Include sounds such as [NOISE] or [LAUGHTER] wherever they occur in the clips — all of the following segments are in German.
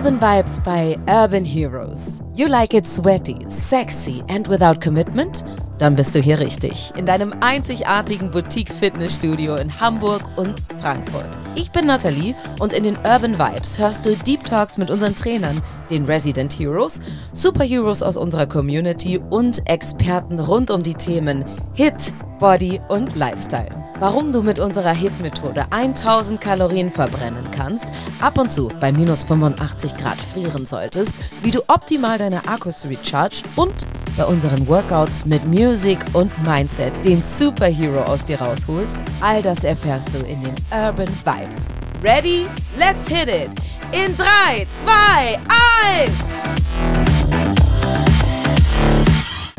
Urban Vibes bei Urban Heroes. You like it sweaty, sexy and without commitment? Dann bist du hier richtig. In deinem einzigartigen Boutique-Fitnessstudio in Hamburg und Frankfurt. Ich bin Nathalie und in den Urban Vibes hörst du Deep Talks mit unseren Trainern, den Resident Heroes, Superheroes aus unserer Community und Experten rund um die Themen Hit, Body und Lifestyle. Warum du mit unserer HIT-Methode 1000 Kalorien verbrennen kannst, ab und zu bei minus 85 Grad frieren solltest, wie du optimal deine Akkus recharged und bei unseren Workouts mit Music und Mindset den Superhero aus dir rausholst, all das erfährst du in den Urban Vibes. Ready? Let's hit it! In 3, 2, 1!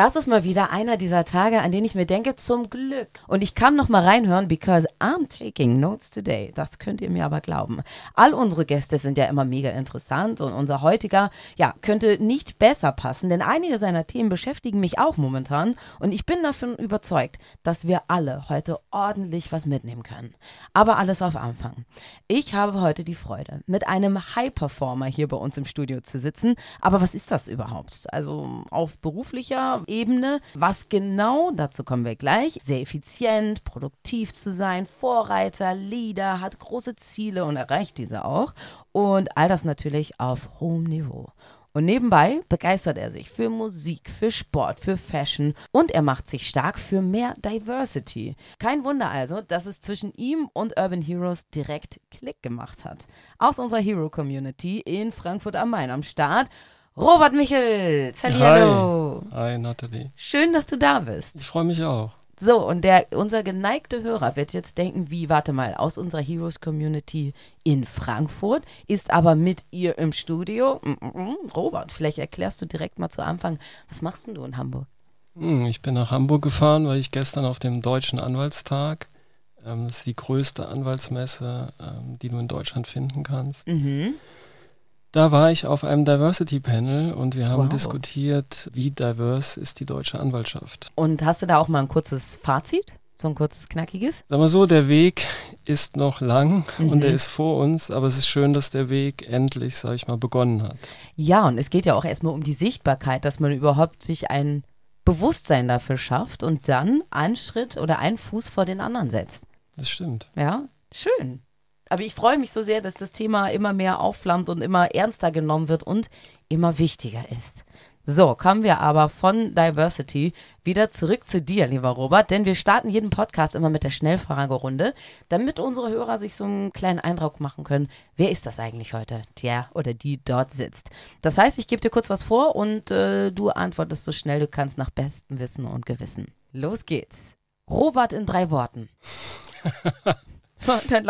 Das ist mal wieder einer dieser Tage, an denen ich mir denke, zum Glück. Und ich kann noch mal reinhören, because I'm taking notes today. Das könnt ihr mir aber glauben. All unsere Gäste sind ja immer mega interessant und unser heutiger, ja, könnte nicht besser passen, denn einige seiner Themen beschäftigen mich auch momentan und ich bin davon überzeugt, dass wir alle heute ordentlich was mitnehmen können. Aber alles auf Anfang. Ich habe heute die Freude, mit einem High-Performer hier bei uns im Studio zu sitzen. Aber was ist das überhaupt? Also auf beruflicher Ebene. Was genau, dazu kommen wir gleich. Sehr effizient, produktiv zu sein, Vorreiter, Leader, hat große Ziele und erreicht diese auch. Und all das natürlich auf hohem Niveau. Und nebenbei begeistert er sich für Musik, für Sport, für Fashion und er macht sich stark für mehr Diversity. Kein Wunder also, dass es zwischen ihm und Urban Heroes direkt Klick gemacht hat. Aus unserer Hero Community in Frankfurt am Main am Start. Robert Michels. Hallo. Hi. Hi, Nathalie. Schön, dass du da bist. Ich freue mich auch. So, und der, unser geneigte Hörer wird jetzt denken, wie, warte mal, aus unserer Heroes Community in Frankfurt, ist aber mit ihr im Studio. Mm, mm, mm. Robert, vielleicht erklärst du direkt mal zu Anfang, was machst denn du in Hamburg? Hm, ich bin nach Hamburg gefahren, weil ich gestern auf dem Deutschen Anwaltstag, ähm, das ist die größte Anwaltsmesse, ähm, die du in Deutschland finden kannst. Mhm. Da war ich auf einem Diversity Panel und wir haben wow. diskutiert, wie diverse ist die deutsche Anwaltschaft. Und hast du da auch mal ein kurzes Fazit? So ein kurzes, knackiges? Sag mal so, der Weg ist noch lang mhm. und er ist vor uns, aber es ist schön, dass der Weg endlich, sag ich mal, begonnen hat. Ja, und es geht ja auch erstmal um die Sichtbarkeit, dass man überhaupt sich ein Bewusstsein dafür schafft und dann einen Schritt oder einen Fuß vor den anderen setzt. Das stimmt. Ja, schön. Aber ich freue mich so sehr, dass das Thema immer mehr aufflammt und immer ernster genommen wird und immer wichtiger ist. So, kommen wir aber von Diversity wieder zurück zu dir, lieber Robert, denn wir starten jeden Podcast immer mit der Schnellfragerunde, damit unsere Hörer sich so einen kleinen Eindruck machen können, wer ist das eigentlich heute, der oder die dort sitzt. Das heißt, ich gebe dir kurz was vor und äh, du antwortest so schnell du kannst nach bestem Wissen und Gewissen. Los geht's. Robert in drei Worten. [LAUGHS]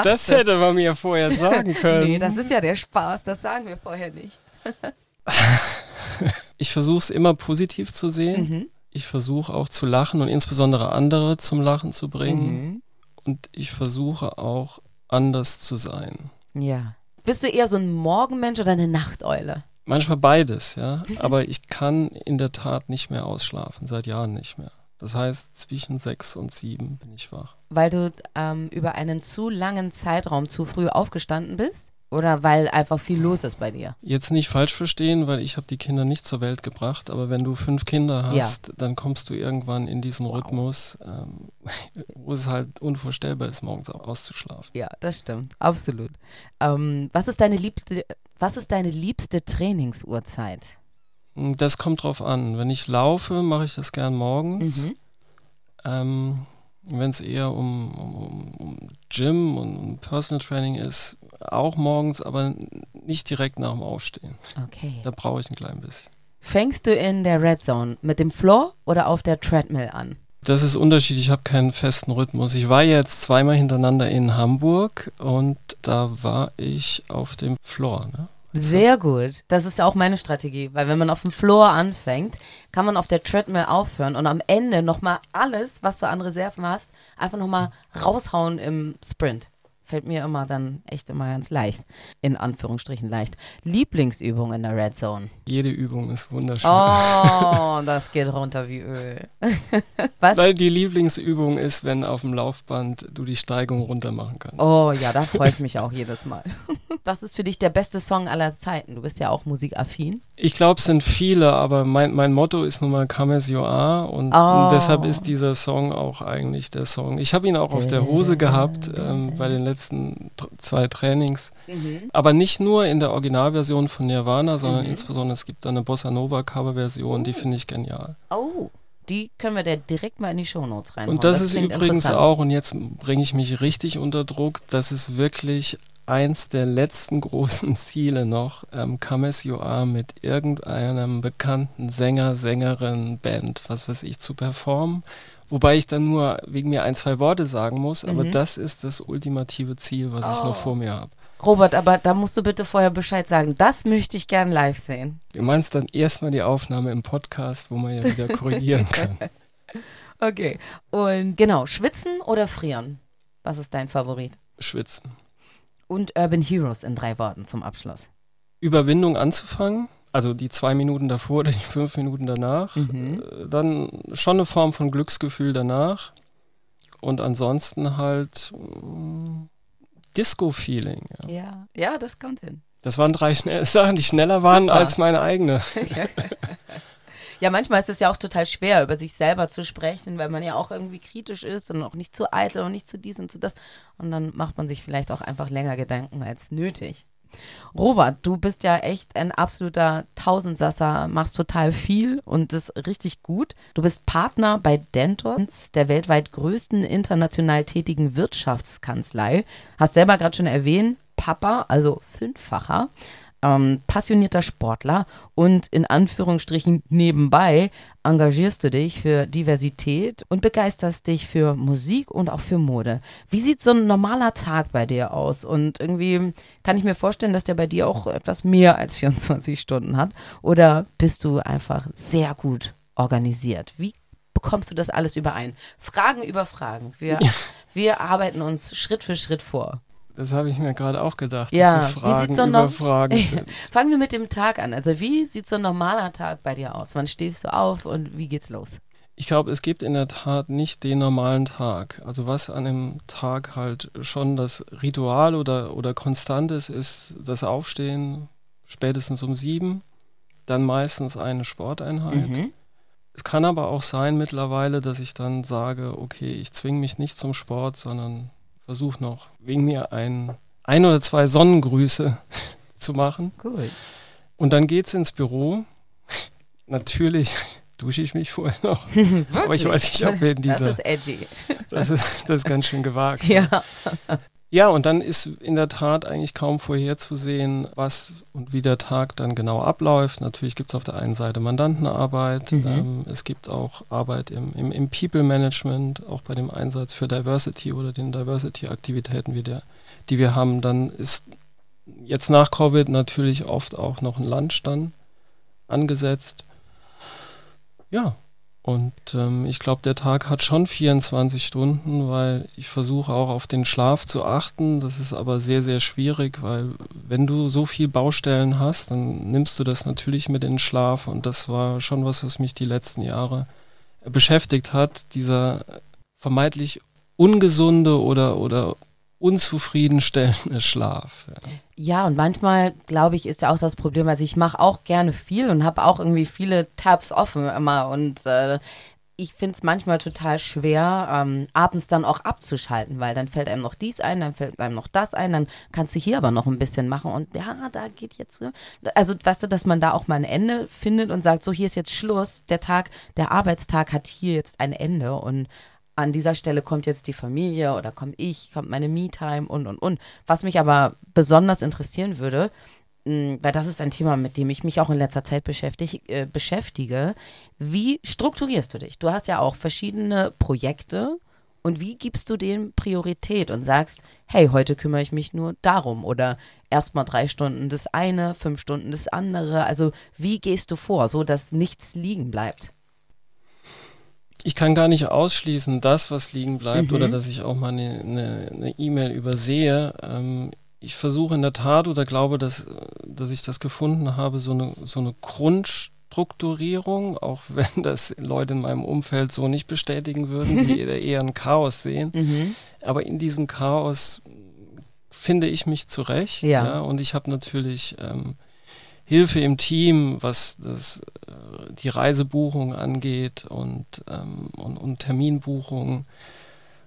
das hätte man mir vorher [LAUGHS] sagen können. nee, das ist ja der Spaß, das sagen wir vorher nicht. [LAUGHS] ich versuche es immer positiv zu sehen. Mhm. Ich versuche auch zu lachen und insbesondere andere zum Lachen zu bringen. Mhm. Und ich versuche auch anders zu sein. Ja. Bist du eher so ein Morgenmensch oder eine Nachteule? Manchmal beides, ja. [LAUGHS] Aber ich kann in der Tat nicht mehr ausschlafen, seit Jahren nicht mehr. Das heißt, zwischen sechs und sieben bin ich wach. Weil du ähm, über einen zu langen Zeitraum zu früh aufgestanden bist? Oder weil einfach viel los ist bei dir? Jetzt nicht falsch verstehen, weil ich habe die Kinder nicht zur Welt gebracht, aber wenn du fünf Kinder hast, ja. dann kommst du irgendwann in diesen wow. Rhythmus, ähm, [LAUGHS] wo es halt unvorstellbar ist, morgens auszuschlafen. Ja, das stimmt, absolut. Ähm, was, ist deine liebste, was ist deine liebste Trainingsuhrzeit? Das kommt drauf an. Wenn ich laufe, mache ich das gern morgens. Mhm. Ähm, Wenn es eher um, um, um, Gym und um Personal Training ist, auch morgens, aber nicht direkt nach dem Aufstehen. Okay. Da brauche ich ein klein bisschen. Fängst du in der Red Zone mit dem Floor oder auf der Treadmill an? Das ist unterschiedlich, ich habe keinen festen Rhythmus. Ich war jetzt zweimal hintereinander in Hamburg und da war ich auf dem Floor. Ne? Sehr gut. Das ist auch meine Strategie, weil wenn man auf dem Floor anfängt, kann man auf der Treadmill aufhören und am Ende nochmal alles, was du an Reserven hast, einfach nochmal raushauen im Sprint. Fällt mir immer dann echt immer ganz leicht. In Anführungsstrichen leicht. Lieblingsübung in der Red Zone. Jede Übung ist wunderschön. Oh, [LAUGHS] das geht runter wie Öl. [LAUGHS] Was? Weil die Lieblingsübung ist, wenn auf dem Laufband du die Steigung runter machen kannst. Oh ja, da freue ich mich auch jedes Mal. [LAUGHS] Was ist für dich der beste Song aller Zeiten? Du bist ja auch musikaffin. Ich glaube, es sind viele, aber mein, mein Motto ist nun mal Come as you are und Oh. deshalb ist dieser Song auch eigentlich der Song. Ich habe ihn auch auf der Hose gehabt ähm, bei den letzten tr- zwei Trainings. Aber nicht nur in der Originalversion von Nirvana, sondern insbesondere es gibt da eine Bossa Nova Coverversion, die finde ich genial. Oh, die können wir da direkt mal in die Shownotes reinhauen. Und das, ist klingt übrigens auch, und jetzt bringe ich mich richtig unter Druck, das ist wirklich eins der letzten [LAUGHS] großen Ziele noch, ähm, You Are mit irgendeinem bekannten Sänger, Sängerin, Band, was weiß ich, zu performen. Wobei ich dann nur wegen mir ein, zwei Worte sagen muss, aber Mhm. das ist das ultimative Ziel, was ich Oh. noch vor mir habe. Robert, aber da musst du bitte vorher Bescheid sagen. Das möchte ich gern live sehen. Du meinst dann erstmal die Aufnahme im Podcast, wo man ja wieder korrigieren [LAUGHS] kann. Okay. Und genau, schwitzen oder frieren? Was ist dein Favorit? Schwitzen. Und Urban Heroes in drei Worten zum Abschluss. Überwindung anzufangen, also die zwei Minuten davor oder die fünf Minuten danach, Mhm. äh, dann schon eine Form von Glücksgefühl danach und ansonsten halt mm, Disco-Feeling. Ja. Ja. Ja, das kommt hin. Das waren drei schnell [LAUGHS] Sachen, die schneller waren Super. als meine eigene. [LAUGHS] Ja, manchmal ist es ja auch total schwer, über sich selber zu sprechen, weil man ja auch irgendwie kritisch ist und auch nicht zu eitel und nicht zu dies und zu das. Und dann macht man sich vielleicht auch einfach länger Gedanken als nötig. Robert, du bist ja echt ein absoluter Tausendsasser, machst total viel und das richtig gut. Du bist Partner bei Dentons, der weltweit größten international tätigen Wirtschaftskanzlei. Hast selber gerade schon erwähnt, Papa, also fünffacher ähm, passionierter Sportler und in Anführungsstrichen nebenbei engagierst du dich für Diversität und begeisterst dich für Musik und auch für Mode. Wie sieht so ein normaler Tag bei dir aus? Und irgendwie kann ich mir vorstellen, dass der bei dir auch etwas mehr als 24 Stunden hat. Oder bist du einfach sehr gut organisiert? Wie bekommst du das alles überein? Fragen über Fragen. Wir, wir arbeiten uns Schritt für Schritt vor. Das habe ich mir gerade auch gedacht, Ja, dass es wie Fragen sieht's so über Fragen [LAUGHS] sind. Fangen wir mit dem Tag an. Also wie sieht so ein normaler Tag bei dir aus? Wann stehst du auf und wie geht's los? Ich glaube, es gibt in der Tat nicht den normalen Tag. Also was an dem Tag halt schon das Ritual oder, oder konstant ist, ist das Aufstehen spätestens um sieben, dann meistens eine Sporteinheit. Mhm. Es kann aber auch sein mittlerweile, dass ich dann sage, okay, ich zwinge mich nicht zum Sport, sondern versuche noch wegen mir ein, ein oder zwei Sonnengrüße [LAUGHS] zu machen. Cool. Und dann geht's ins Büro. Natürlich [LAUGHS] dusche ich mich vorher noch. [LAUGHS] Aber ich weiß nicht, ob wir in Das dieser. ist edgy. Das ist, das ist ganz schön gewagt. Ja. Ja, und dann ist in der Tat eigentlich kaum vorherzusehen, was und wie der Tag dann genau abläuft. Natürlich gibt es auf der einen Seite Mandantenarbeit, Mhm. ähm, es gibt auch Arbeit im, im, im People-Management, auch bei dem Einsatz für Diversity oder den Diversity-Aktivitäten, wie der, die wir haben. Dann ist jetzt nach Covid natürlich oft auch noch ein Lunch dann angesetzt. Ja, und ähm, ich glaube, der Tag hat schon 24 Stunden, weil ich versuche auch auf den Schlaf zu achten. Das ist aber sehr, sehr schwierig, weil wenn du so viel Baustellen hast, dann nimmst du das natürlich mit in den Schlaf. Und das war schon was, was mich die letzten Jahre beschäftigt hat. Dieser vermeintlich ungesunde oder, oder unzufriedenstellende Schlaf. Ja. Ja, und manchmal, glaube ich, ist ja auch das Problem, also ich mache auch gerne viel und habe auch irgendwie viele Tabs offen immer und äh, ich finde es manchmal total schwer, ähm, abends dann auch abzuschalten, weil dann fällt einem noch dies ein, dann fällt einem noch das ein, dann kannst du hier aber noch ein bisschen machen und ja, da geht jetzt so. Also, weißt du, dass man da auch mal ein Ende findet und sagt, so hier ist jetzt Schluss, der Tag, der Arbeitstag hat hier jetzt ein Ende und an dieser Stelle kommt jetzt die Familie oder komme ich, kommt meine Me-Time und, und, und. Was mich aber besonders interessieren würde, weil das ist ein Thema, mit dem ich mich auch in letzter Zeit beschäftig, äh, beschäftige, wie strukturierst du dich? Du hast ja auch verschiedene Projekte und wie gibst du denen Priorität und sagst, hey, heute kümmere ich mich nur darum oder erstmal drei Stunden das eine, fünf Stunden das andere. Also wie gehst du vor, so dass nichts liegen bleibt? Ich kann gar nicht ausschließen, dass was liegen bleibt Mhm. oder dass ich auch mal eine eine- eine E-Mail übersehe. Ähm, ich versuche in der Tat oder glaube, dass, dass ich das gefunden habe, so eine, so eine Grundstrukturierung, auch [LAUGHS] wenn das Leute in meinem Umfeld so nicht bestätigen würden, die [LAUGHS] eher ein Chaos sehen. Mhm. Aber in diesem Chaos finde ich mich zurecht. Ja. ja und ich habe natürlich ähm, Hilfe im Team, was das, äh, die Reisebuchung angeht und, ähm, und, und Terminbuchung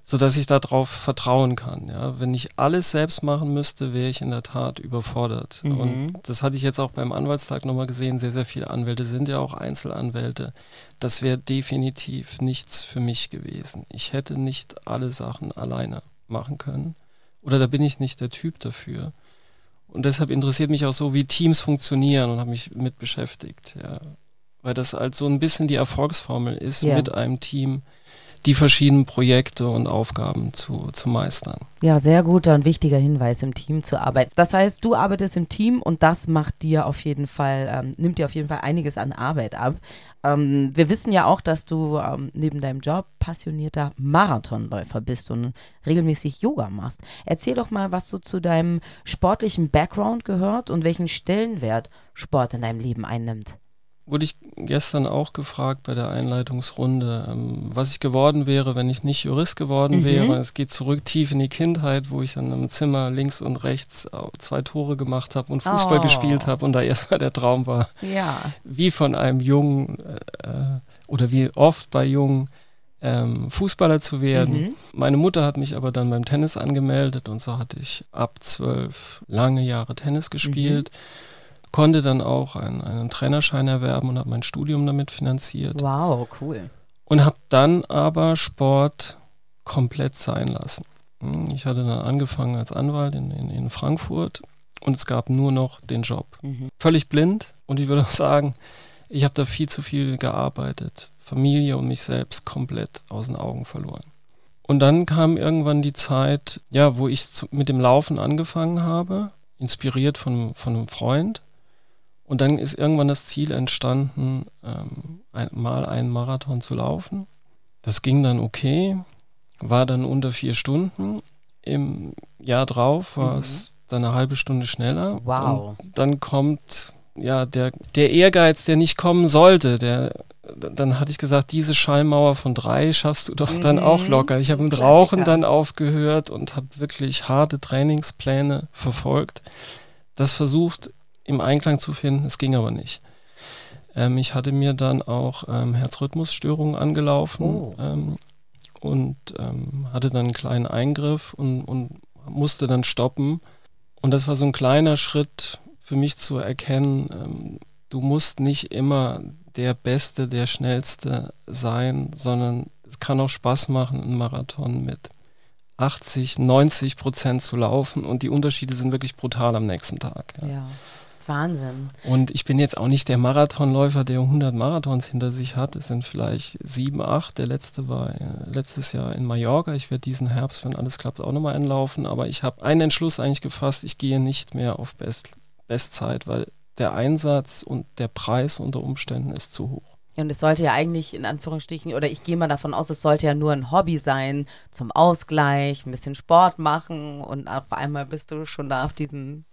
so dass ich darauf vertrauen kann. Ja. Wenn ich alles selbst machen müsste, wäre ich in der Tat überfordert. Mhm. Und das hatte ich jetzt auch beim Anwaltstag nochmal gesehen. Sehr, sehr viele Anwälte sind ja auch Einzelanwälte. Das wäre definitiv nichts für mich gewesen. Ich hätte nicht alle Sachen alleine machen können. Oder da bin ich nicht der Typ dafür. Und deshalb interessiert mich auch so, wie Teams funktionieren und habe mich mit beschäftigt. Ja. Weil das halt so ein bisschen die Erfolgsformel ist, ja. mit einem Team die verschiedenen Projekte und Aufgaben zu, zu meistern. Ja, sehr guter und wichtiger Hinweis, im Team zu arbeiten. Das heißt, du arbeitest im Team und das macht dir auf jeden Fall, ähm, nimmt dir auf jeden Fall einiges an Arbeit ab. Ähm, wir wissen ja auch, dass du ähm, neben deinem Job passionierter Marathonläufer bist und regelmäßig Yoga machst. Erzähl doch mal, was so zu deinem sportlichen Background gehört und welchen Stellenwert Sport in deinem Leben einnimmt wurde ich gestern auch gefragt bei der Einleitungsrunde, ähm, was ich geworden wäre, wenn ich nicht Jurist geworden mhm. wäre. Es geht zurück tief in die Kindheit, wo ich dann im Zimmer links und rechts zwei Tore gemacht habe und Fußball oh. gespielt habe und da erstmal der Traum war, ja. wie von einem Jungen äh, oder wie oft bei Jungen ähm, Fußballer zu werden. Mhm. Meine Mutter hat mich aber dann beim Tennis angemeldet und so hatte ich ab zwölf lange Jahre Tennis gespielt. Mhm konnte dann auch einen, einen Trainerschein erwerben und habe mein Studium damit finanziert. Wow, cool. Und habe dann aber Sport komplett sein lassen. Hm, ich hatte dann angefangen als Anwalt in, in, in Frankfurt und es gab nur noch den Job. Mhm. Völlig blind und ich würde auch sagen, ich habe da viel zu viel gearbeitet. Familie und mich selbst komplett aus den Augen verloren. Und dann kam irgendwann die Zeit, ja, wo ich zu, mit dem Laufen angefangen habe, inspiriert von, von einem Freund. Und dann ist irgendwann das Ziel entstanden, ähm, ein, mal einen Marathon zu laufen. Das ging dann okay, war dann unter vier Stunden. Im Jahr drauf war mhm. es dann eine halbe Stunde schneller. Wow. Und dann kommt ja der, der Ehrgeiz, der nicht kommen sollte. Der, dann hatte ich gesagt, diese Schallmauer von drei schaffst du doch mhm. dann auch locker. Ich habe mit Klassiker. Rauchen dann aufgehört und habe wirklich harte Trainingspläne verfolgt. Das versucht im Einklang zu finden. Es ging aber nicht. Ähm, ich hatte mir dann auch ähm, Herzrhythmusstörungen angelaufen oh. ähm, und ähm, hatte dann einen kleinen Eingriff und, und musste dann stoppen. Und das war so ein kleiner Schritt für mich zu erkennen, ähm, du musst nicht immer der Beste, der Schnellste sein, sondern es kann auch Spaß machen, einen Marathon mit 80, 90 Prozent zu laufen und die Unterschiede sind wirklich brutal am nächsten Tag. Ja. ja. Wahnsinn. Und ich bin jetzt auch nicht der Marathonläufer, der 100 Marathons hinter sich hat. Es sind vielleicht sieben, acht. Der letzte war äh, letztes Jahr in Mallorca. Ich werde diesen Herbst, wenn alles klappt, auch nochmal einlaufen. Aber ich habe einen Entschluss eigentlich gefasst. Ich gehe nicht mehr auf Best, Bestzeit, weil der Einsatz und der Preis unter Umständen ist zu hoch. Und es sollte ja eigentlich in Anführungsstrichen, oder ich gehe mal davon aus, es sollte ja nur ein Hobby sein, zum Ausgleich, ein bisschen Sport machen und auf einmal bist du schon da auf diesem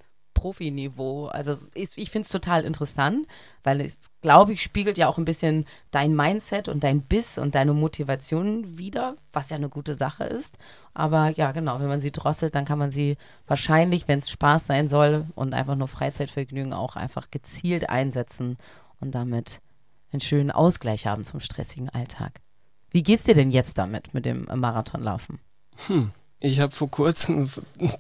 Profiniveau. Also ist, ich finde es total interessant, weil es, glaube ich, spiegelt ja auch ein bisschen dein Mindset und dein Biss und deine Motivation wieder, was ja eine gute Sache ist. Aber ja, genau, wenn man sie drosselt, dann kann man sie wahrscheinlich, wenn es Spaß sein soll und einfach nur Freizeitvergnügen auch einfach gezielt einsetzen und damit einen schönen Ausgleich haben zum stressigen Alltag. Wie geht's dir denn jetzt damit, mit dem Marathonlaufen? Hm. Ich habe vor kurzem,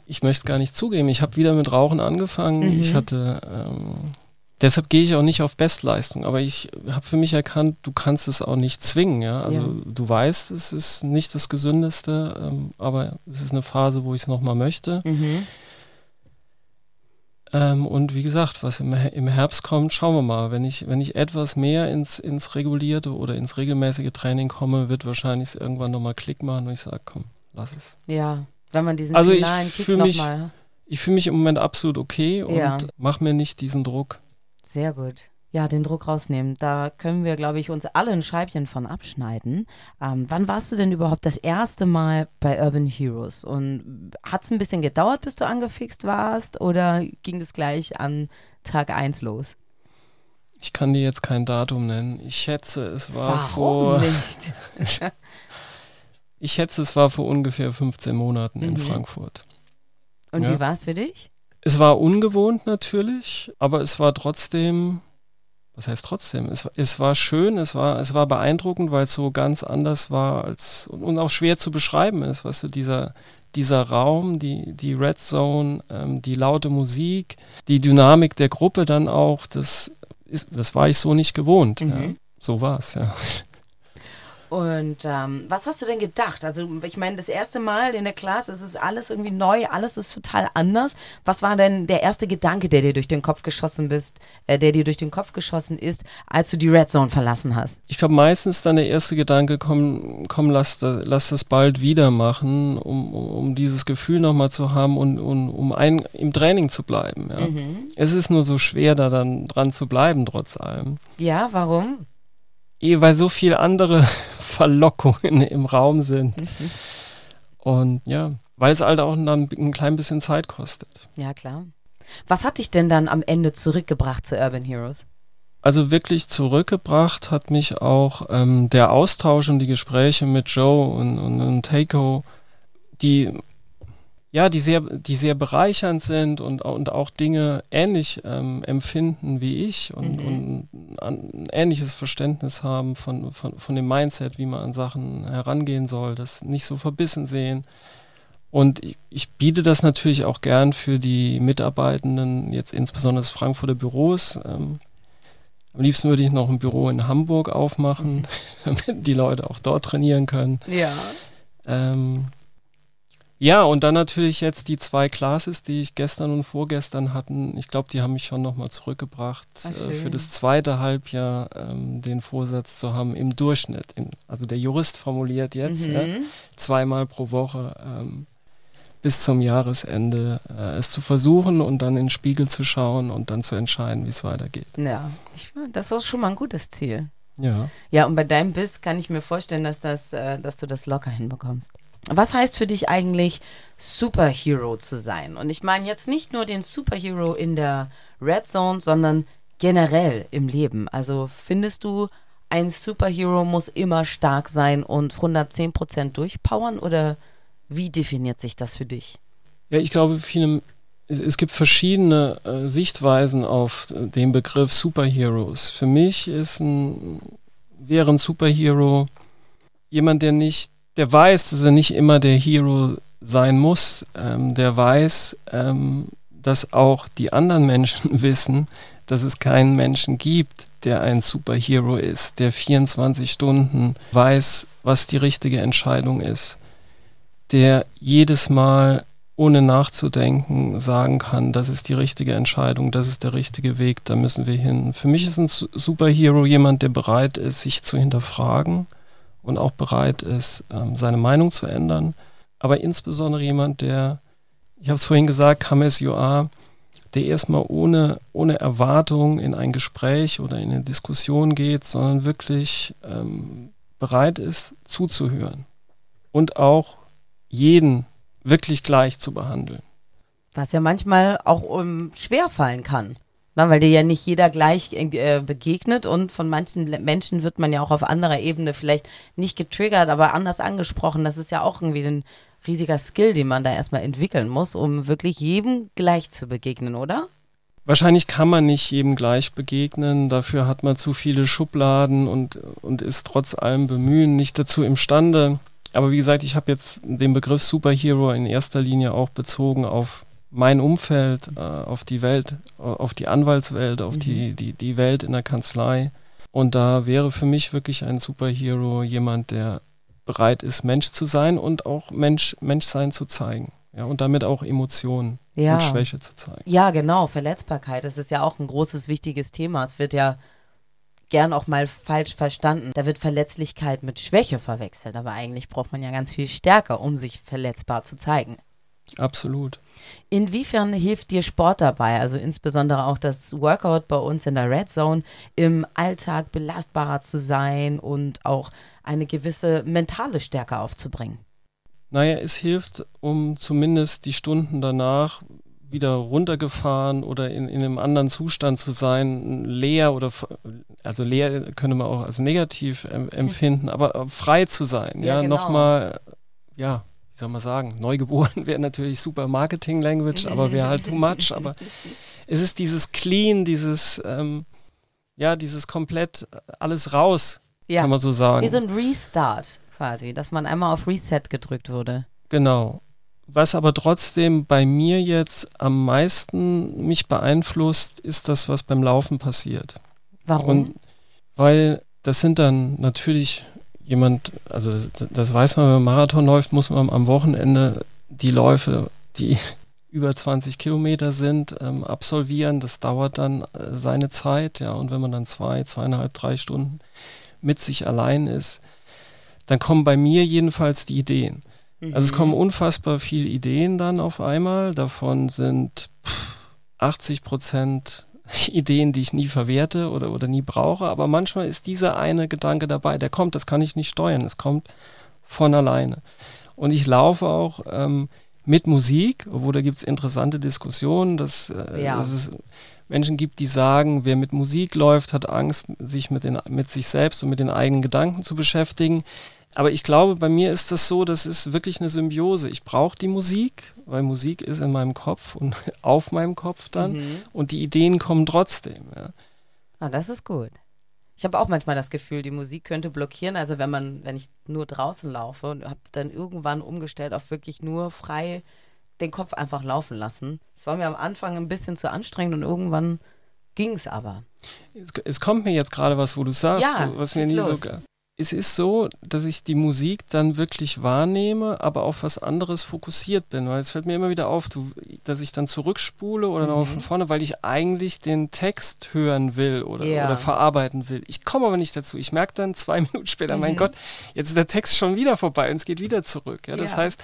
ich möchte es gar nicht zugeben, ich habe wieder mit Rauchen angefangen. Mhm. Ich hatte, ähm, deshalb gehe ich auch nicht auf Bestleistung, aber ich habe für mich erkannt, du kannst es auch nicht zwingen. Ja? Also ja. du weißt, es ist nicht das Gesündeste, ähm, aber es ist eine Phase, wo ich es nochmal möchte. Mhm. Ähm, und wie gesagt, was im, im, Herbst kommt, schauen wir mal. Wenn ich, wenn ich etwas mehr ins, ins regulierte oder ins regelmäßige Training komme, wird wahrscheinlich irgendwann nochmal Klick machen und ich sage, komm, lass es. Ja, wenn man diesen also finalen Kick nochmal. Ich fühle mich im Moment absolut okay und ja. mach mir nicht diesen Druck. Sehr gut. Ja, den Druck rausnehmen. Da können wir, glaube ich, uns alle ein Scheibchen von abschneiden. Ähm, wann warst du denn überhaupt das erste Mal bei Urban Heroes? Und hat es ein bisschen gedauert, bis du angefixt warst? Oder ging das gleich an Tag 1 los? Ich kann dir jetzt kein Datum nennen. Ich schätze, es war Warum vor. nicht? [LAUGHS] [LAUGHS] Ich schätze, es war vor ungefähr 15 Monaten mhm. in Frankfurt. Und ja. wie war es für dich? Es war ungewohnt natürlich, aber es war trotzdem, was heißt trotzdem? Es, es war schön, es war, es war beeindruckend, weil es so ganz anders war als und auch schwer zu beschreiben ist, weißt du, dieser, dieser Raum, die, die Red Zone, ähm, die laute Musik, die Dynamik der Gruppe dann auch, das, ist, das war ich so nicht gewohnt. Mhm. Ja. So war es, ja. Und ähm, was hast du denn gedacht? Also ich meine, das erste Mal in der Klasse, es ist alles irgendwie neu, alles ist total anders. Was war denn der erste Gedanke, der dir durch den Kopf geschossen bist, äh, der dir durch den Kopf geschossen ist, als du die Red Zone verlassen hast? Ich glaube, meistens dann der erste Gedanke, komm, komm, lass, lass das bald wieder machen, um, um, dieses Gefühl nochmal zu haben und, und um ein, im Training zu bleiben. Ja. Mhm. Es ist nur so schwer, da dann dran zu bleiben, trotz allem. Ja, warum? Eh, weil so viele andere [LAUGHS] Verlockungen im Raum sind. Mhm. Und ja, weil es halt auch dann ein klein bisschen Zeit kostet. Ja, klar. Was hat dich denn dann am Ende zurückgebracht zu Urban Heroes? Also wirklich zurückgebracht hat mich auch ähm, der Austausch und die Gespräche mit Joe und, und, und Takeo, die ja, die sehr, die sehr bereichernd sind und, und auch Dinge ähnlich ähm, empfinden wie ich und, mhm. und ein ähnliches Verständnis haben von, von, von dem Mindset, wie man an Sachen herangehen soll, das nicht so verbissen sehen. Und ich, ich biete das natürlich auch gern für die Mitarbeitenden, jetzt insbesondere des Frankfurter Büros. Ähm, am liebsten würde ich noch ein Büro in Hamburg aufmachen, mhm. [LAUGHS] damit die Leute auch dort trainieren können. Ja. Ähm, ja, und dann natürlich jetzt die zwei Classes, die ich gestern und vorgestern hatten. Ich glaube, die haben mich schon nochmal zurückgebracht, Ach, äh, für das zweite Halbjahr ähm, den Vorsatz zu haben, im Durchschnitt, in, also der Jurist formuliert jetzt, mhm. ja, zweimal pro Woche ähm, bis zum Jahresende äh, es zu versuchen und dann in den Spiegel zu schauen und dann zu entscheiden, wie es weitergeht. Ja, ich, das ist schon mal ein gutes Ziel. Ja. Ja, und bei deinem Biss kann ich mir vorstellen, dass, das, äh, dass du das locker hinbekommst. Was heißt für dich eigentlich Superhero zu sein? Und ich meine jetzt nicht nur den Superhero in der Red Zone, sondern generell im Leben. Also findest du, ein Superhero muss immer stark sein und 110% durchpowern oder wie definiert sich das für dich? Ja, ich glaube, viele, es gibt verschiedene äh, Sichtweisen auf den Begriff Superheroes. Für mich ist ein, wäre ein Superhero jemand, der nicht der weiß, dass er nicht immer der Hero sein muss. Ähm, der weiß, ähm, dass auch die anderen Menschen [LAUGHS] wissen, dass es keinen Menschen gibt, der ein Superhero ist, der 24 Stunden weiß, was die richtige Entscheidung ist, der jedes Mal ohne nachzudenken sagen kann, das ist die richtige Entscheidung, das ist der richtige Weg, da müssen wir hin. Für mich ist ein Superhero jemand, der bereit ist, sich zu hinterfragen, und auch bereit ist, ähm, seine Meinung zu ändern. Aber insbesondere jemand, der, ich habe es vorhin gesagt, you are, der erstmal ohne, ohne Erwartung in ein Gespräch oder in eine Diskussion geht, sondern wirklich ähm, bereit ist, zuzuhören und auch jeden wirklich gleich zu behandeln. Was ja manchmal auch um, schwer fallen kann. Na, weil dir ja nicht jeder gleich äh, begegnet und von manchen Menschen wird man ja auch auf anderer Ebene vielleicht nicht getriggert, aber anders angesprochen. Das ist ja auch irgendwie ein riesiger Skill, den man da erstmal entwickeln muss, um wirklich jedem gleich zu begegnen, oder? Wahrscheinlich kann man nicht jedem gleich begegnen, dafür hat man zu viele Schubladen und, und ist trotz allem Bemühen nicht dazu imstande. Aber wie gesagt, ich habe jetzt den Begriff Superhero in erster Linie auch bezogen auf mein Umfeld, äh, auf die Welt, auf die Anwaltswelt, auf mhm. die, die, die Welt in der Kanzlei. Und da wäre für mich wirklich ein Superhero jemand, der bereit ist, Mensch zu sein und auch Mensch, Menschsein zu zeigen. Ja, und damit auch Emotionen ja. und Schwäche zu zeigen. Ja, genau. Verletzbarkeit, das ist ja auch ein großes, wichtiges Thema. Es wird ja gern auch mal falsch verstanden. Da wird Verletzlichkeit mit Schwäche verwechselt, aber eigentlich braucht man ja ganz viel Stärke, um sich verletzbar zu zeigen. Absolut. Inwiefern hilft dir Sport dabei, also insbesondere auch das Workout bei uns in der Red Zone, im Alltag belastbarer zu sein und auch eine gewisse mentale Stärke aufzubringen? Naja, es hilft, um zumindest die Stunden danach wieder runtergefahren oder in, in einem anderen Zustand zu sein, leer oder also leer könnte man auch als negativ empfinden, aber frei zu sein, ja, ja genau. nochmal, ja, wie soll man sagen, Neugeboren [LAUGHS] wäre natürlich super Marketing-Language, aber wäre halt too much. Aber es ist dieses Clean, dieses, ähm, ja, dieses komplett alles raus, ja. kann man so sagen. Wie so ein Restart quasi, dass man einmal auf Reset gedrückt wurde. Genau. Was aber trotzdem bei mir jetzt am meisten mich beeinflusst, ist das, was beim Laufen passiert. Warum? Und weil das sind dann natürlich jemand, also das, das weiß man, wenn man Marathon läuft, muss man am Wochenende die Läufe, die [LAUGHS] über 20 Kilometer sind, ähm, absolvieren. Das dauert dann äh, seine Zeit, ja. Und wenn man dann zwei, zweieinhalb, drei Stunden mit sich allein ist, dann kommen bei mir jedenfalls die Ideen. Mhm. Also es kommen unfassbar viele Ideen dann auf einmal. Davon sind 80 Prozent [LAUGHS] Ideen, die ich nie verwerte oder, oder nie brauche. Aber manchmal ist dieser eine Gedanke dabei, der kommt, das kann ich nicht steuern. Es kommt von alleine. Und ich laufe auch ähm, mit Musik, obwohl da gibt es interessante Diskussionen, dass, äh, ja. dass, es Menschen gibt, die sagen, wer mit Musik läuft, hat Angst, sich mit, den, mit sich selbst und mit den eigenen Gedanken zu beschäftigen. Aber ich glaube, bei mir ist das so, das ist wirklich eine Symbiose. Ich brauche die Musik, weil Musik ist in meinem Kopf und [LAUGHS] auf meinem Kopf dann mhm. und die Ideen kommen trotzdem. Ja. Ah, das ist gut. Ich habe auch manchmal das Gefühl, die Musik könnte blockieren. Also wenn man, wenn ich nur draußen laufe und habe dann irgendwann umgestellt auf wirklich nur frei den Kopf einfach laufen lassen. Es war mir am Anfang ein bisschen zu anstrengend und irgendwann ging es aber. Es, kommt mir jetzt gerade was, wo du sagst, ja, was mir nie los. so es ist so, dass ich die Musik dann wirklich wahrnehme, aber auf was anderes fokussiert bin. Weil es fällt mir immer wieder auf, du, dass ich dann zurückspule oder mhm. von vorne, weil ich eigentlich den Text hören will oder, ja. oder verarbeiten will. Ich komme aber nicht dazu. Ich merke dann zwei [LAUGHS] Minuten später, mhm. mein Gott, jetzt ist der Text schon wieder vorbei und es geht wieder zurück. Ja, das ja. heißt,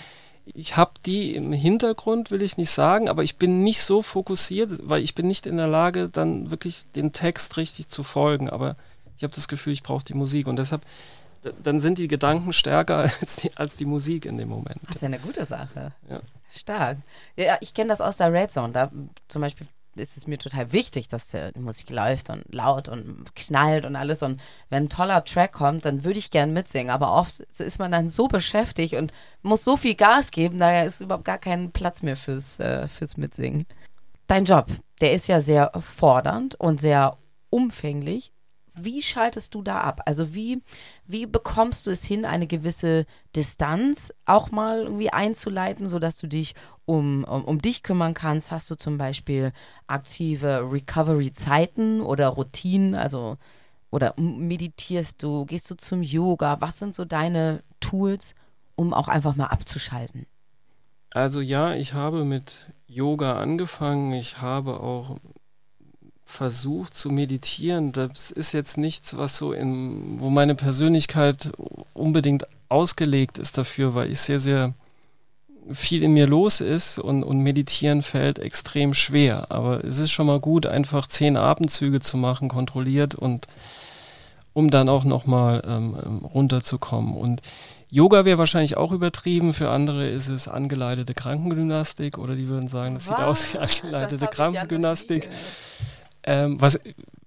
ich habe die im Hintergrund, will ich nicht sagen, aber ich bin nicht so fokussiert, weil ich bin nicht in der Lage, dann wirklich den Text richtig zu folgen. Aber ich habe das Gefühl, ich brauche die Musik und deshalb, dann sind die Gedanken stärker [LAUGHS] als die, als die Musik in dem Moment. Das ist ja eine gute Sache. Ja. Stark. Ja, ich kenne das aus der Red Zone. Da zum Beispiel ist es mir total wichtig, dass die Musik läuft und laut und knallt und alles. Und wenn ein toller Track kommt, dann würde ich gern mitsingen. Aber oft ist man dann so beschäftigt und muss so viel Gas geben, daher ist überhaupt gar kein Platz mehr fürs, äh, fürs Mitsingen. Dein Job, der ist ja sehr fordernd und sehr umfänglich wie schaltest du da ab? Also wie, wie bekommst du es hin, eine gewisse Distanz auch mal irgendwie einzuleiten, sodass du dich um, um, um dich kümmern kannst? Hast du zum Beispiel aktive Recovery-Zeiten oder Routinen? Also oder meditierst du? Gehst du zum Yoga? Was sind so deine Tools, um auch einfach mal abzuschalten? Also ja, ich habe mit Yoga angefangen. Ich habe auch versucht zu meditieren, das ist jetzt nichts, was so in, wo meine Persönlichkeit unbedingt ausgelegt ist dafür, weil ich sehr, sehr viel in mir los ist und, und meditieren fällt extrem schwer. Aber es ist schon mal gut, einfach zehn Atemzüge zu machen, kontrolliert und um dann auch nochmal ähm, ähm, runterzukommen. Und Yoga wäre wahrscheinlich auch übertrieben. Für andere ist es angeleitete Krankengymnastik oder die würden sagen, das Was? sieht aus wie angeleitete Krankengymnastik ähm, was,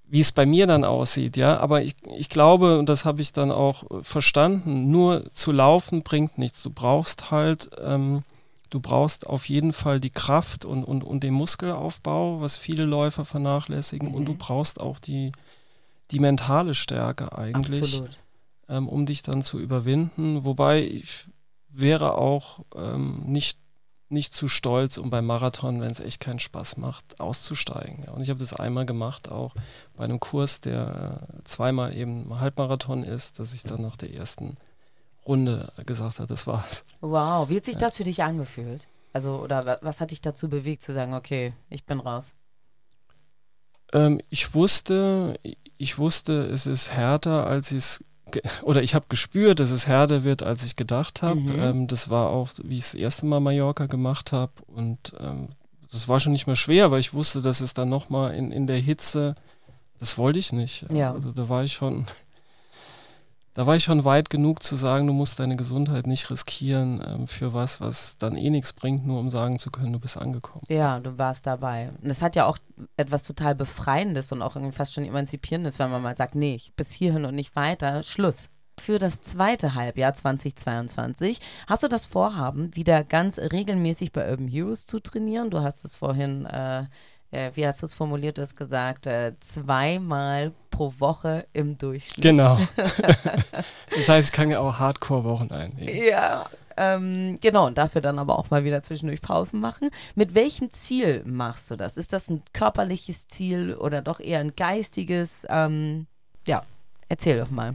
wie es bei mir dann aussieht, ja. Aber ich, ich glaube, und das habe ich dann auch verstanden, nur zu laufen bringt nichts. Du brauchst halt, ähm, du brauchst auf jeden Fall die Kraft und, und, und den Muskelaufbau, was viele Läufer vernachlässigen. Mhm. Und du brauchst auch die, die mentale Stärke eigentlich, ähm, um dich dann zu überwinden. Wobei ich wäre auch ähm, nicht nicht zu stolz, um beim Marathon, wenn es echt keinen Spaß macht, auszusteigen. Und ich habe das einmal gemacht, auch bei einem Kurs, der äh, zweimal eben Halbmarathon ist, dass ich dann nach der ersten Runde gesagt habe, das war's. Wow, wie hat sich ja. das für dich angefühlt? Also, oder was hat dich dazu bewegt, zu sagen, okay, ich bin raus? Ähm, ich wusste, ich wusste, es ist härter, als ich es oder ich habe gespürt, dass es härter wird, als ich gedacht habe. Mhm. Ähm, das war auch, wie ich das erste Mal Mallorca gemacht habe. Und ähm, das war schon nicht mehr schwer, weil ich wusste, dass es dann nochmal in, in der Hitze, das wollte ich nicht. Ja. Also da war ich schon, da war ich schon weit genug zu sagen, du musst deine Gesundheit nicht riskieren ähm, für was, was dann eh nichts bringt, nur um sagen zu können, du bist angekommen. Ja, du warst dabei. Und es hat ja auch etwas total Befreiendes und auch irgendwie fast schon Emanzipierendes, wenn man mal sagt, nee, bis hierhin und nicht weiter, Schluss. für das zweite Halbjahr 2022. Hast du das Vorhaben, wieder ganz regelmäßig bei Urban Heroes zu trainieren? Du hast es vorhin, äh, äh, wie hast du es formuliert, du hast gesagt, äh, zweimal pro Woche im Durchschnitt. Genau. [LAUGHS] das heißt, ich kann ja auch Hardcore-Wochen einnehmen. Ja, ähm, genau, und dafür dann aber auch mal wieder zwischendurch Pausen machen. Mit welchem Ziel machst du das? Ist das ein körperliches Ziel oder doch eher ein geistiges? Ähm, ja, erzähl doch mal.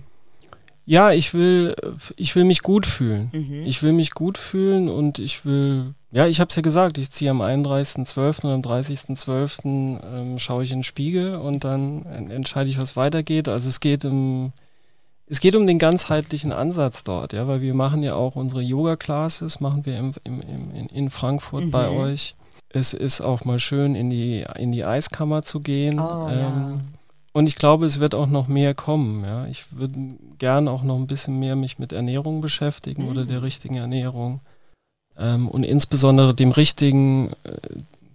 Ja, ich will, ich will mich gut fühlen. Mhm. Ich will mich gut fühlen und ich will, ja, ich habe es ja gesagt, ich ziehe am 31.12. und am 30.12. Ähm, schaue ich in den Spiegel und dann entscheide ich, was weitergeht. Also es geht um, es geht um den ganzheitlichen Ansatz dort, ja, weil wir machen ja auch unsere Yoga-Classes, machen wir im, im, im, in Frankfurt mhm. bei euch. Es ist auch mal schön, in die, in die Eiskammer zu gehen. Oh, ähm, ja und ich glaube, es wird auch noch mehr kommen. Ja. Ich würde gern auch noch ein bisschen mehr mich mit Ernährung beschäftigen mhm. oder der richtigen Ernährung. Ähm, und insbesondere dem richtigen, äh,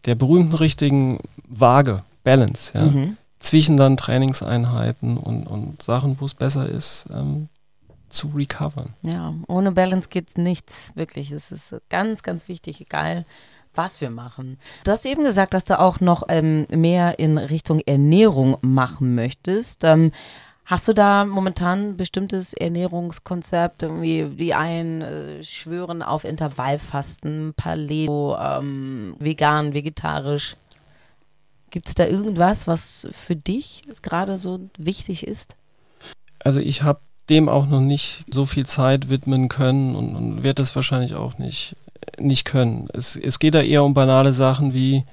der berühmten richtigen Waage, Balance, ja. Mhm. Zwischen dann Trainingseinheiten und, und Sachen, wo es besser ist, ähm, zu recovern. Ja, ohne Balance geht nichts, wirklich. Es ist ganz, ganz wichtig, egal was wir machen. Du hast eben gesagt, dass du auch noch ähm, mehr in Richtung Ernährung machen möchtest. Ähm, hast du da momentan bestimmtes Ernährungskonzept? Irgendwie die einen äh, schwören auf Intervallfasten, Paleo, ähm, vegan, vegetarisch. Gibt es da irgendwas, was für dich gerade so wichtig ist? Also ich habe dem auch noch nicht so viel Zeit widmen können und, und werde das wahrscheinlich auch nicht nicht können. Es, es geht da eher um banale Sachen wie,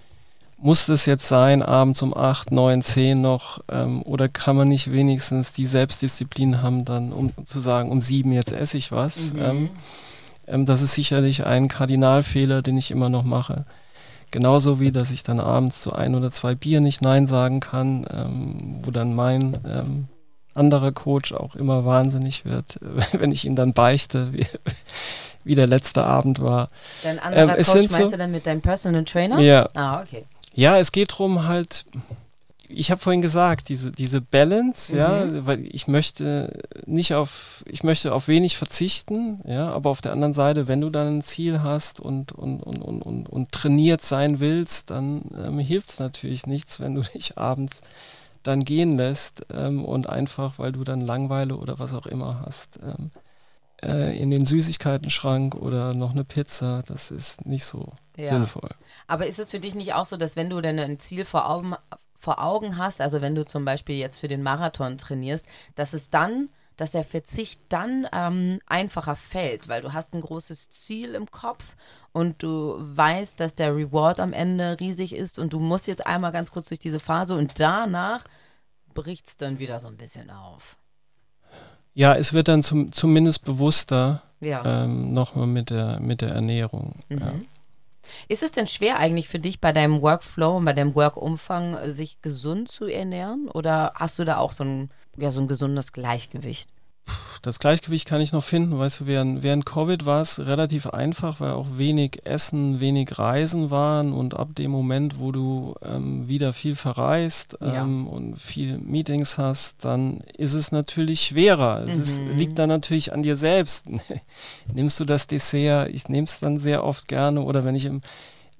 muss es jetzt sein, abends um 8, 9, 10 noch, ähm, oder kann man nicht wenigstens die Selbstdisziplin haben, dann um zu sagen, um 7 jetzt esse ich was. Mhm. Ähm, ähm, das ist sicherlich ein Kardinalfehler, den ich immer noch mache. Genauso wie, dass ich dann abends zu ein oder zwei Bier nicht Nein sagen kann, ähm, wo dann mein ähm, anderer Coach auch immer wahnsinnig wird, [LAUGHS] wenn ich ihm dann beichte, wie, wie der letzte Abend war. Dein anderer ähm, Coach meinst so, du dann mit deinem Personal Trainer? Ja. Ah, okay. Ja, es geht darum halt, ich habe vorhin gesagt, diese, diese Balance, mhm. ja, weil ich möchte nicht auf, ich möchte auf wenig verzichten, ja, aber auf der anderen Seite, wenn du dann ein Ziel hast und, und, und, und, und, und trainiert sein willst, dann ähm, hilft es natürlich nichts, wenn du [LAUGHS] dich abends dann gehen lässt ähm, und einfach, weil du dann Langweile oder was auch immer hast, ähm, äh, in den Süßigkeiten-Schrank oder noch eine Pizza. Das ist nicht so ja. sinnvoll. Aber ist es für dich nicht auch so, dass wenn du denn ein Ziel vor Augen, vor Augen hast, also wenn du zum Beispiel jetzt für den Marathon trainierst, dass es dann dass der Verzicht dann ähm, einfacher fällt, weil du hast ein großes Ziel im Kopf und du weißt, dass der Reward am Ende riesig ist und du musst jetzt einmal ganz kurz durch diese Phase und danach bricht es dann wieder so ein bisschen auf. Ja, es wird dann zum, zumindest bewusster ja. ähm, nochmal mit der, mit der Ernährung. Mhm. Ja. Ist es denn schwer eigentlich für dich bei deinem Workflow und bei deinem Workumfang, sich gesund zu ernähren? Oder hast du da auch so ein, ja, so ein gesundes Gleichgewicht? Das Gleichgewicht kann ich noch finden. Weißt du, während, während Covid war es relativ einfach, weil auch wenig Essen, wenig Reisen waren und ab dem Moment, wo du ähm, wieder viel verreist ähm, ja. und viel Meetings hast, dann ist es natürlich schwerer. Es, mhm. ist, liegt dann natürlich an dir selbst. [LAUGHS] Nimmst du das Dessert? Ich nehme es dann sehr oft gerne oder wenn ich im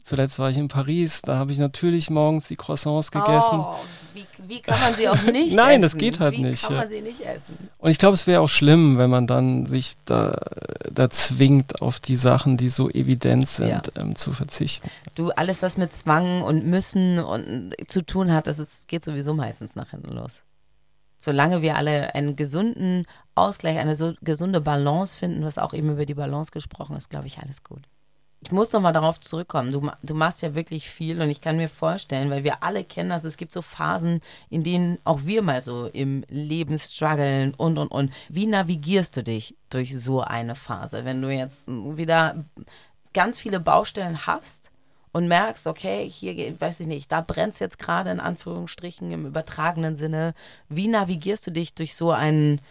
Zuletzt war ich in Paris, da habe ich natürlich morgens die Croissants gegessen. Oh, wie, wie kann man sie auch [LAUGHS] nicht Nein, essen? das geht halt wie nicht. Wie kann man sie nicht essen? Und ich glaube, es wäre auch schlimm, wenn man dann sich da, da zwingt, auf die Sachen, die so evident sind, ähm, zu verzichten. Du, alles, was mit Zwang und Müssen und zu tun hat, das ist, geht sowieso meistens nach hinten los. Solange wir alle einen gesunden Ausgleich, eine so gesunde Balance finden, hast auch eben über die Balance gesprochen, ist, glaube ich, alles gut ich muss noch mal darauf zurückkommen. Du, du machst ja wirklich viel und ich kann mir vorstellen, weil wir alle kennen das, es gibt so Phasen, in denen auch wir mal so im Leben strugglen und und und. Wie navigierst du dich durch so eine Phase, wenn du jetzt wieder ganz viele Baustellen hast und merkst, okay, hier geht, weiß ich nicht, da brennt es jetzt gerade in Anführungsstrichen im übertragenen Sinne. Wie navigierst du dich durch so einen,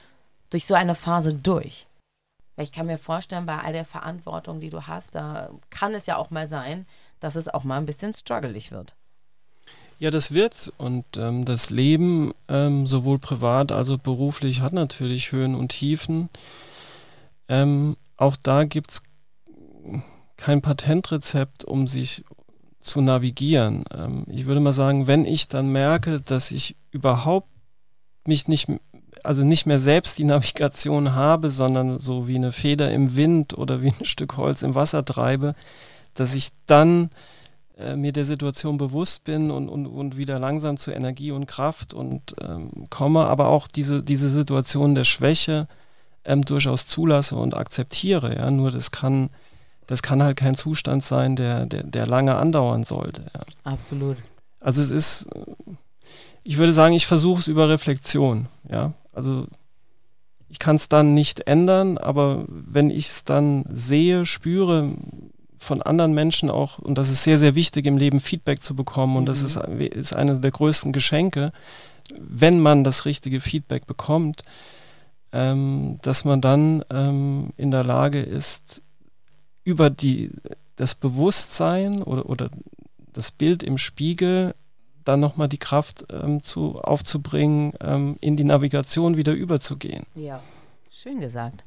durch so eine Phase durch? Weil ich kann mir vorstellen, bei all der Verantwortung, die du hast, da kann es ja auch mal sein, dass es auch mal ein bisschen struggelig wird. Ja, das wird's. Und ähm, das Leben, ähm, sowohl privat als auch beruflich, hat natürlich Höhen und Tiefen. Ähm, auch da gibt es kein Patentrezept, um sich zu navigieren. Ähm, ich würde mal sagen, wenn ich dann merke, dass ich überhaupt mich nicht, also nicht mehr selbst die Navigation habe, sondern so wie eine Feder im Wind oder wie ein Stück Holz im Wasser treibe, dass ich dann äh, mir der Situation bewusst bin und, und, und wieder langsam zu Energie und Kraft und ähm, komme, aber auch diese, diese Situation der Schwäche ähm, durchaus zulasse und akzeptiere. Ja? Nur das kann, das kann halt kein Zustand sein, der, der, der lange andauern sollte. Ja? Absolut. Also es ist, ich würde sagen, ich versuche es über Reflexion. Ja? Also ich kann es dann nicht ändern, aber wenn ich es dann sehe, spüre, von anderen Menschen auch, und das ist sehr, sehr wichtig im Leben, Feedback zu bekommen. Und mhm. das ist, ist eine der größten Geschenke, wenn man das richtige Feedback bekommt, ähm, dass man dann ähm, in der Lage ist, über die, das Bewusstsein oder, oder das Bild im Spiegel dann nochmal die Kraft ähm, zu, aufzubringen, ähm, in die Navigation wieder überzugehen. Ja, schön gesagt.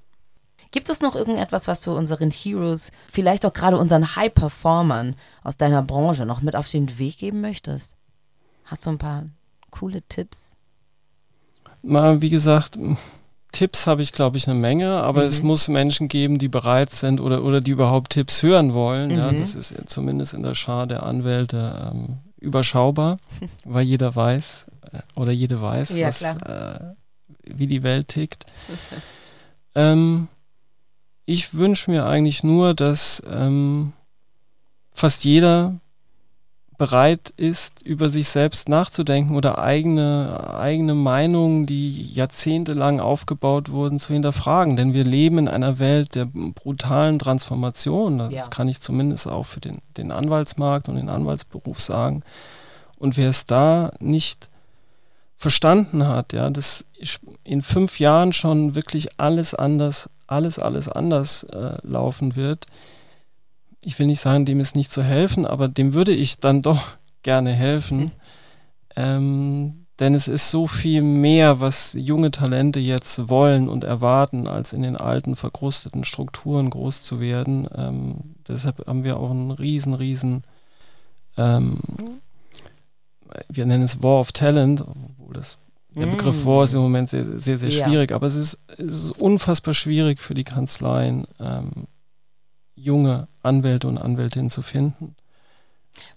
Gibt es noch irgendetwas, was du unseren Heroes, vielleicht auch gerade unseren High-Performern aus deiner Branche noch mit auf den Weg geben möchtest? Hast du ein paar coole Tipps? Mal, wie gesagt, Tipps habe ich, glaube ich, eine Menge, aber mhm. es muss Menschen geben, die bereit sind oder, oder die überhaupt Tipps hören wollen. Mhm. Ja, das ist zumindest in der Schar der Anwälte ähm, überschaubar, [LAUGHS] weil jeder weiß äh, oder jede weiß, ja, was, äh, wie die Welt tickt. [LAUGHS] ähm, ich wünsche mir eigentlich nur, dass ähm, fast jeder bereit ist, über sich selbst nachzudenken oder eigene, eigene Meinungen, die jahrzehntelang aufgebaut wurden, zu hinterfragen. Denn wir leben in einer Welt der brutalen Transformation. Das ja. kann ich zumindest auch für den, den Anwaltsmarkt und den Anwaltsberuf sagen. Und wer es da nicht verstanden hat, ja, dass in fünf Jahren schon wirklich alles anders alles, alles anders äh, laufen wird. Ich will nicht sagen, dem ist nicht zu helfen, aber dem würde ich dann [LAUGHS] doch gerne helfen. Mhm. Ähm, denn es ist so viel mehr, was junge Talente jetzt wollen und erwarten, als in den alten, verkrusteten Strukturen groß zu werden. Ähm, deshalb haben wir auch einen riesen, riesen, ähm, wir nennen es War of Talent, obwohl das der Begriff War ist im Moment sehr, sehr, sehr schwierig, ja. aber es ist, es ist, unfassbar schwierig für die Kanzleien, ähm, junge Anwälte und Anwältinnen zu finden.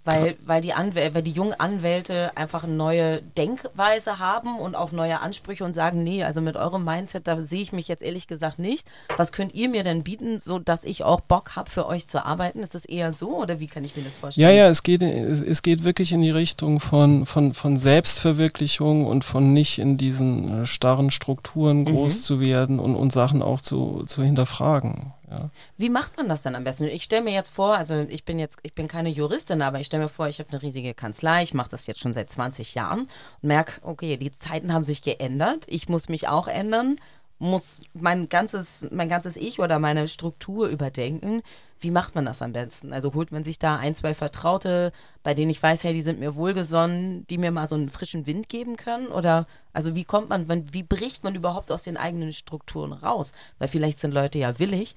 Weil, weil, die weil die jungen Anwälte einfach eine neue Denkweise haben und auch neue Ansprüche und sagen, nee, also mit eurem Mindset, da sehe ich mich jetzt ehrlich gesagt nicht. Was könnt ihr mir denn bieten, so dass ich auch Bock habe, für euch zu arbeiten? Ist das eher so oder wie kann ich mir das vorstellen? Ja, ja, es geht, es, es geht wirklich in die Richtung von, von, von Selbstverwirklichung und von nicht in diesen äh, starren Strukturen groß mhm. zu werden und, und Sachen auch zu, zu hinterfragen. Ja. Wie macht man das dann am besten? Ich stelle mir jetzt vor, also ich bin jetzt, ich bin keine Juristin, aber ich stelle mir vor, ich habe eine riesige Kanzlei, ich mache das jetzt schon seit 20 Jahren und merke, okay, die Zeiten haben sich geändert, ich muss mich auch ändern, muss mein ganzes, mein ganzes Ich oder meine Struktur überdenken. Wie macht man das am besten? Also holt man sich da ein, zwei Vertraute, bei denen ich weiß, hey, die sind mir wohlgesonnen, die mir mal so einen frischen Wind geben können? Oder also wie kommt man, wie bricht man überhaupt aus den eigenen Strukturen raus? Weil vielleicht sind Leute ja willig,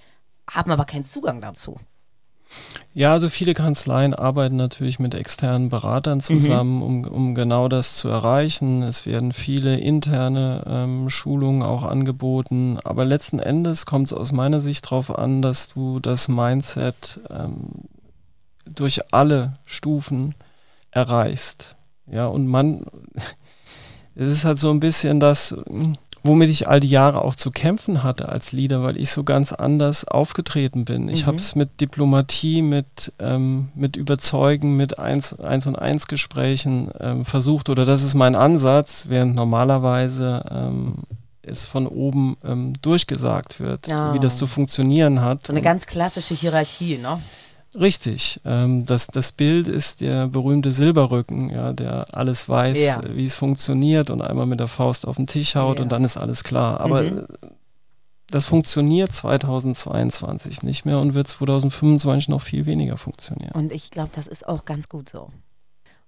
haben aber keinen Zugang dazu. Ja, also viele Kanzleien arbeiten natürlich mit externen Beratern zusammen, mhm. um, um genau das zu erreichen. Es werden viele interne ähm, Schulungen auch angeboten, aber letzten Endes kommt es aus meiner Sicht darauf an, dass du das Mindset ähm, durch alle Stufen erreichst. Ja, und man, [LAUGHS] es ist halt so ein bisschen das, womit ich all die Jahre auch zu kämpfen hatte als Leader, weil ich so ganz anders aufgetreten bin. Ich mhm. habe es mit Diplomatie, mit, ähm, mit Überzeugen, mit eins, eins und eins Gesprächen ähm, versucht oder das ist mein Ansatz, während normalerweise ähm, es von oben ähm, durchgesagt wird, oh. wie das zu funktionieren hat. So eine ganz klassische Hierarchie, ne? Richtig. Ähm, das, das Bild ist der berühmte Silberrücken, ja, der alles weiß, ja. wie es funktioniert und einmal mit der Faust auf den Tisch haut ja. und dann ist alles klar. Aber mhm. das funktioniert 2022 nicht mehr und wird 2025 noch viel weniger funktionieren. Und ich glaube, das ist auch ganz gut so.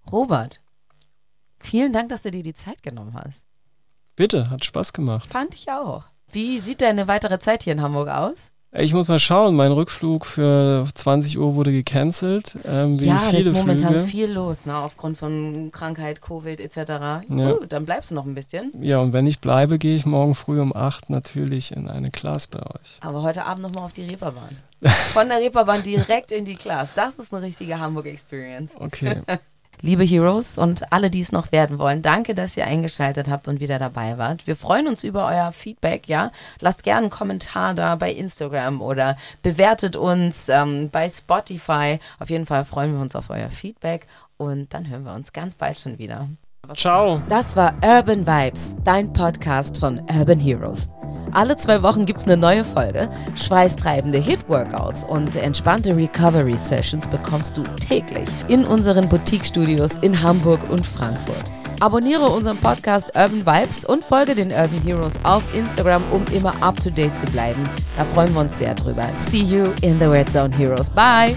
Robert, Vielen Dank, dass du dir die Zeit genommen hast. Bitte, hat Spaß gemacht. Fand ich auch. Wie sieht deine weitere Zeit hier in Hamburg aus? Ich muss mal schauen, mein Rückflug für 20 Uhr wurde gecancelt. Ähm, ja, da ist momentan Flüge. viel los, ne, aufgrund von Krankheit, Covid etc. Ja. Gut, dann bleibst du noch ein bisschen. Ja, und wenn ich bleibe, gehe ich morgen früh um 8 natürlich in eine Class bei euch. Aber heute Abend nochmal auf die Reeperbahn. Von der Reeperbahn direkt in die Class. Das ist eine richtige Hamburg-Experience. Okay. [LAUGHS] Liebe Heroes und alle, die es noch werden wollen, danke, dass ihr eingeschaltet habt und wieder dabei wart. Wir freuen uns über euer Feedback, ja. Lasst gerne einen Kommentar da bei Instagram oder bewertet uns ähm, bei Spotify. Auf jeden Fall freuen wir uns auf euer Feedback und dann hören wir uns ganz bald schon wieder. Ciao. Das war Urban Vibes, dein Podcast von Urban Heroes. Alle zwei Wochen gibt es eine neue Folge. Schweißtreibende Hit-Workouts und entspannte Recovery-Sessions bekommst du täglich in unseren Boutique-Studios in Hamburg und Frankfurt. Abonniere unseren Podcast Urban Vibes und folge den Urban Heroes auf Instagram, um immer up to date zu bleiben. Da freuen wir uns sehr drüber. See you in the Red Zone Heroes. Bye!